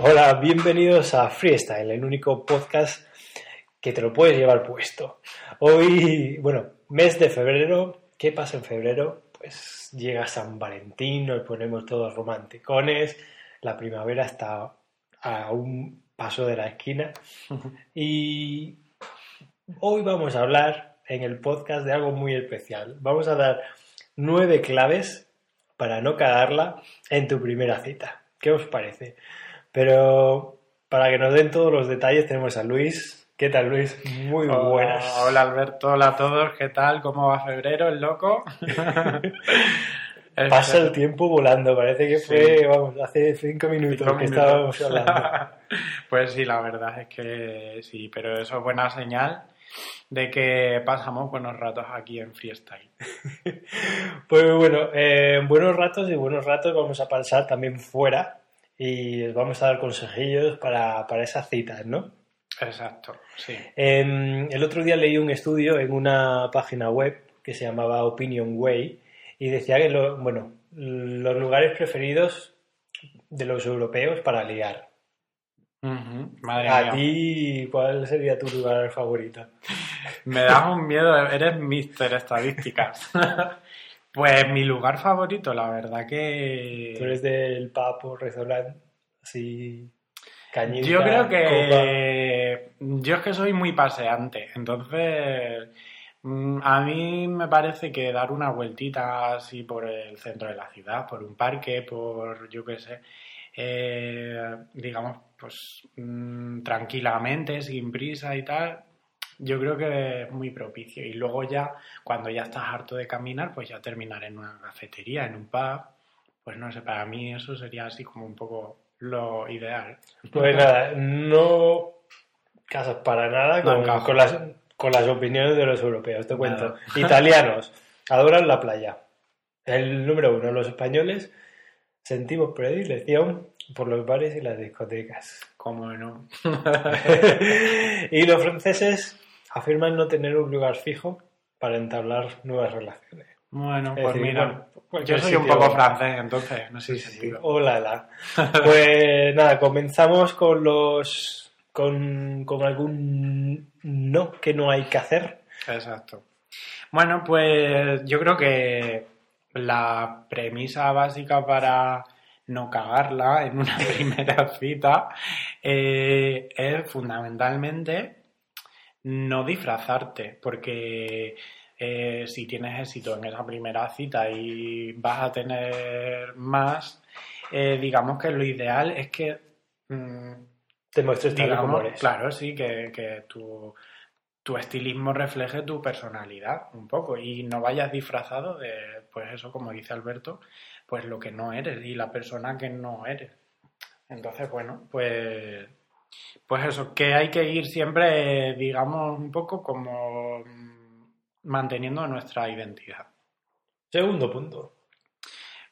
Hola, bienvenidos a Freestyle, el único podcast que te lo puedes llevar puesto. Hoy, bueno, mes de febrero, ¿qué pasa en febrero? Pues llega San Valentín, nos ponemos todos romanticones, la primavera está a un paso de la esquina y hoy vamos a hablar en el podcast de algo muy especial. Vamos a dar nueve claves para no cagarla en tu primera cita. ¿Qué os parece? Pero para que nos den todos los detalles tenemos a Luis. ¿Qué tal, Luis? Muy buenas. Hola Alberto, hola a todos, ¿qué tal? ¿Cómo va febrero, el loco? Pasa el tiempo volando, parece que Sí. fue, vamos, hace cinco minutos Cinco que minutos. estábamos hablando. Pues sí, la verdad es que sí, pero eso es buena señal de que pasamos buenos ratos aquí en Freestyle. Pues bueno, eh, buenos ratos y buenos ratos vamos a pasar también fuera y os vamos a dar consejillos para, para esas citas, ¿no? Exacto, sí. Eh, el otro día leí un estudio en una página web que se llamaba Opinion Way y decía que lo- bueno, los lugares preferidos de los europeos para ligar. Ujú, Madre ¿A mía. ti cuál sería tu lugar favorito? Me das un miedo, eres Mister Estadísticas. Pues mi lugar favorito, la verdad que... ¿Tú eres del pub o restaurante? Así, cañita, Yo creo copa. que yo es que soy muy paseante, entonces mm, a mí me parece que dar una vueltita así por el centro de la ciudad, por un parque, por yo qué sé, eh, digamos, pues mm, tranquilamente, sin prisa y tal, yo creo que es muy propicio. Y luego ya, cuando ya estás harto de caminar, pues ya terminar en una cafetería, en un pub, pues no sé, para mí eso sería así como un poco lo ideal. Pues nada, no casas para nada con, las, con las opiniones de los europeos, te cuento. Nada. Italianos, adoran la playa. El número uno, los españoles sentimos predilección por los bares y las discotecas. Como no. y los franceses afirman no tener un lugar fijo para entablar nuevas relaciones. Bueno, Es pues decir, mira, bueno, yo soy un poco francés, entonces, no sé si sí, hola, la. Pues nada, comenzamos con los. con, con algún no que no hay que hacer. Exacto. Bueno, pues yo creo que la premisa básica para no cagarla en una primera cita eh, es fundamentalmente no disfrazarte, porque eh, si tienes éxito en esa primera cita y vas a tener más, eh, digamos que lo ideal es que mm, Te muestres y como digamos, eres. claro, sí, que, que tu, tu estilismo refleje tu personalidad un poco y no vayas disfrazado de, pues eso, como dice Alberto, pues lo que no eres y la persona que no eres. Entonces, bueno, pues, pues eso, que hay que ir siempre, digamos, un poco como mm, manteniendo nuestra identidad. Segundo punto.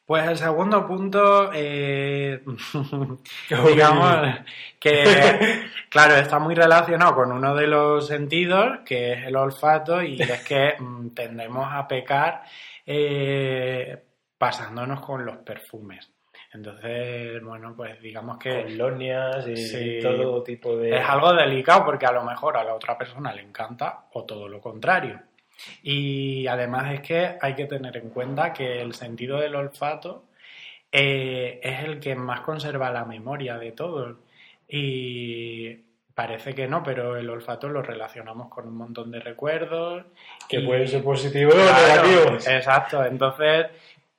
Pues el segundo punto, eh, digamos que, claro, está muy relacionado con uno de los sentidos, que es el olfato, y es que mm, tendemos a pecar eh, pasándonos con los perfumes. Entonces, bueno, pues digamos que Colonias y Sí. todo tipo de. es algo delicado porque a lo mejor a la otra persona le encanta o todo lo contrario. Y además es que hay que tener en cuenta que el sentido del olfato eh, es el que más conserva la memoria de todos. Y parece que no, pero el olfato lo relacionamos con un montón de recuerdos. que y- pueden ser positivos o Claro, negativos. Exacto, entonces,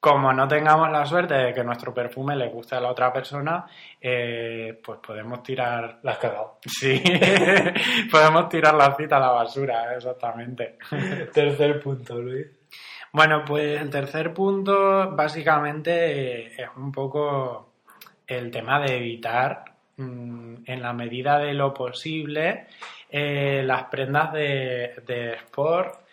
como no tengamos la suerte de que nuestro perfume le guste a la otra persona, eh, pues podemos tirar La has cagado. Sí, podemos tirar la cita a la basura, exactamente. Tercer punto, Luis. Bueno, pues el tercer punto básicamente eh, es un poco el tema de evitar, mm, en la medida de lo posible, eh, las prendas de, de sport,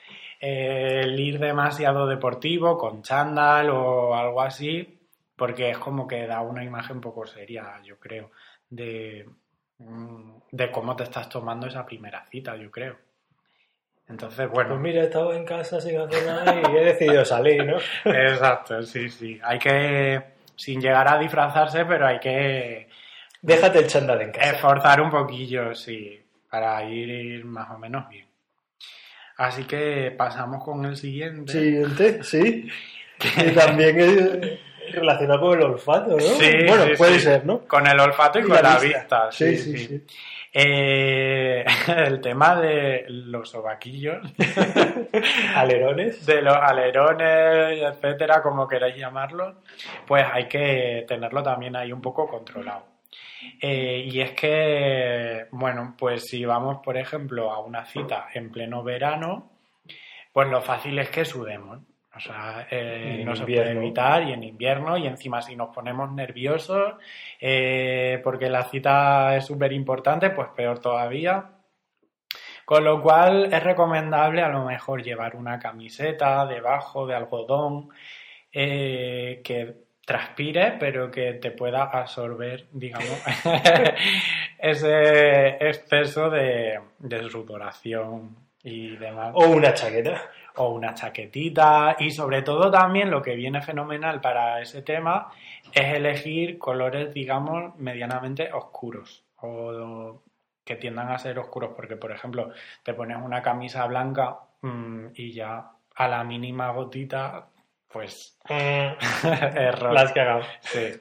el ir demasiado deportivo con chándal o algo así, porque es como que da una imagen poco seria, yo creo, de, mm, de cómo te estás tomando esa primera cita, yo creo. Entonces, bueno. Pues mira, he estado en casa sin hacer nada y he decidido salir, ¿no? Exacto, sí, sí. Hay que, sin llegar a disfrazarse, pero hay que Déjate el chándal en casa. Esforzar un poquillo, sí, para ir más o menos bien. Así que pasamos con el siguiente. Siguiente, sí. Que también es relacionado con el olfato, ¿no? Sí, bueno, sí, puede sí. ser, ¿no? Con el olfato y, Y con la vista. vista. Sí, Sí, sí. Eh, el tema de los sobaquillos, Alerones. de los alerones, etcétera, como queráis llamarlos, pues hay que tenerlo también ahí un poco controlado. Eh, y es que, bueno, pues si vamos, por ejemplo, a una cita en pleno verano, pues lo fácil es que sudemos. O sea, eh, no se invierno. puede evitar y en invierno y encima si nos ponemos nerviosos eh, porque la cita es súper importante, pues peor todavía. Con lo cual es recomendable a lo mejor llevar una camiseta debajo de algodón eh, que transpire, pero que te pueda absorber, digamos, ese exceso de, de sudoración y demás. O una chaqueta. O una chaquetita. Y sobre todo también lo que viene fenomenal para ese tema es elegir colores, digamos, medianamente oscuros. O que tiendan a ser oscuros, porque por ejemplo te pones una camisa blanca mm, y ya a la mínima gotita, pues error. La has cagado. Sí.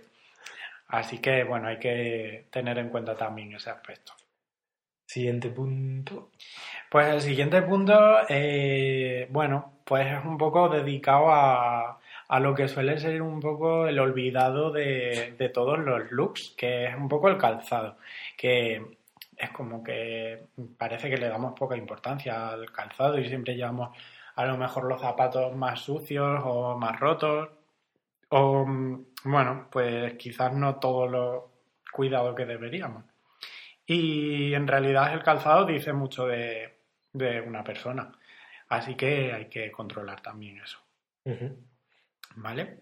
Así que bueno, hay que tener en cuenta también ese aspecto. Siguiente punto. Pues el siguiente punto, eh, bueno, pues es un poco dedicado a, a lo que suele ser un poco el olvidado de, de todos los looks, que es un poco el calzado, que es como que parece que le damos poca importancia al calzado y siempre llevamos a lo mejor los zapatos más sucios o más rotos, o mm, bueno, pues quizás no todo lo cuidado que deberíamos. Y en realidad el calzado dice mucho de, de una persona. Así que hay que controlar también eso. ¿Vale?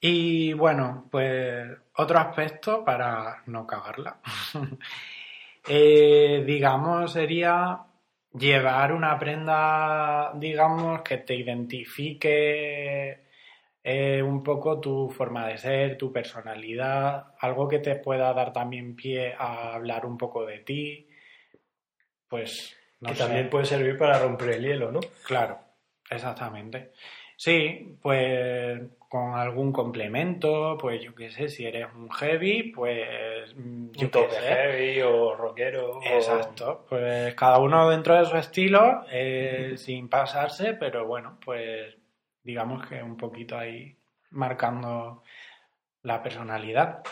Y bueno, pues otro aspecto para no cagarla. eh, digamos, sería llevar una prenda, digamos, que te identifique eh, un poco tu forma de ser, tu personalidad, algo que te pueda dar también pie a hablar un poco de ti. Pues no que sé. también puede servir para romper el hielo, ¿no? Claro, exactamente. Sí, pues con algún complemento, pues yo qué sé, si eres un heavy, pues mm, yo Un sé. heavy o rockero. o- Exacto, pues cada uno dentro de su estilo, eh, sin pasarse, pero bueno, pues digamos que un poquito ahí marcando la personalidad.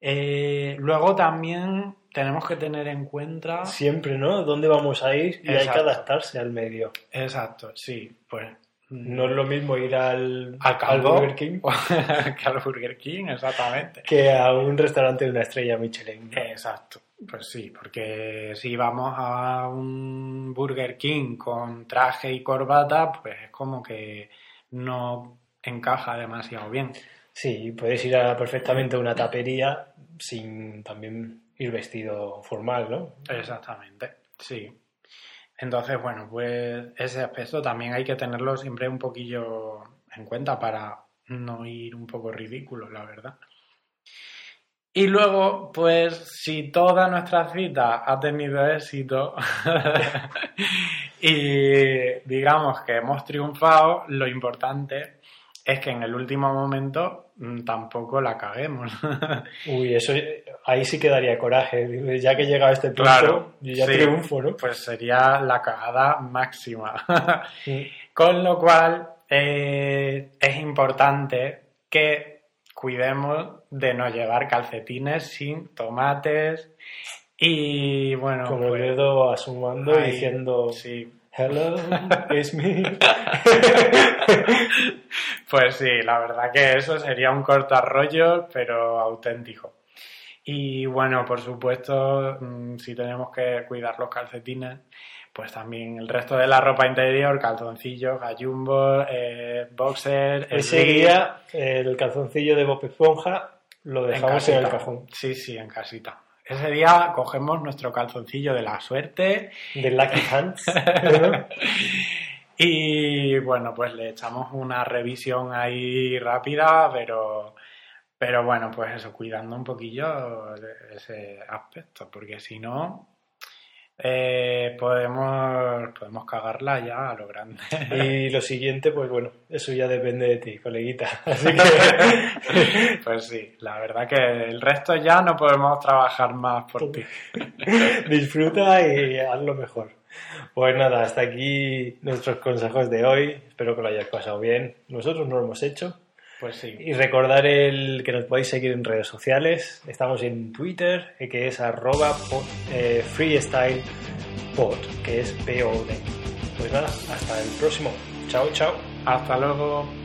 Eh, luego también tenemos que tener en cuenta... Siempre, ¿no? ¿Dónde vamos a ir? Y hay que adaptarse al medio. Exacto, sí, pues... No es lo mismo ir al, al Burger King que al Burger King, exactamente. que a un restaurante de una estrella Michelin. Exacto, pues sí, porque si vamos a un Burger King con traje y corbata, pues es como que no encaja demasiado bien. Sí, puedes ir a, perfectamente a una tapería sin también ir vestido formal, ¿no? Exactamente, sí. Entonces, bueno, pues ese aspecto también hay que tenerlo siempre un poquillo en cuenta para no ir un poco ridículo, la verdad. Y luego, pues, si toda nuestra cita ha tenido éxito y digamos que hemos triunfado, lo importante es que en el último momento mm, tampoco la caguemos. Uy, eso ahí sí que daría coraje. Ya que he llegado a este punto, Claro, yo ya sí. triunfo, ¿no? pues sería la cagada máxima. Sí. Con lo cual, eh, es importante que cuidemos de no llevar calcetines sin tomates y bueno, Con el pues, dedo asomando y diciendo sí. Hello, it's me. Pues sí, la verdad que eso sería un cortarrollo, pero auténtico. Y bueno, por supuesto, mm, si tenemos que cuidar los calcetines, pues también el resto de la ropa interior, calzoncillos, gallumbos, eh, boxer, Ese día el calzoncillo de Bob Esponja lo dejamos en, el casita. cajón. Sí, sí, en casita. Ese día cogemos nuestro calzoncillo de la suerte De Lucky Hands. Y bueno, pues le echamos una revisión ahí rápida, pero, Pero bueno, pues eso, cuidando un poquillo ese aspecto, porque si no, eh, podemos, podemos cagarla ya a lo grande. Y lo siguiente, pues bueno, eso ya depende de ti, coleguita. Así que... pues sí, la verdad que el resto ya no podemos trabajar más por ti. Disfruta y hazlo mejor. Pues nada, hasta aquí nuestros consejos de hoy. Espero que lo hayas pasado bien. Nosotros no lo hemos hecho. Pues sí. Y recordar el que nos podéis seguir en redes sociales. Estamos en Twitter, que es arroba eh, freestylepod, que es POD. Pues nada, hasta el próximo. Chao, chao. Hasta luego.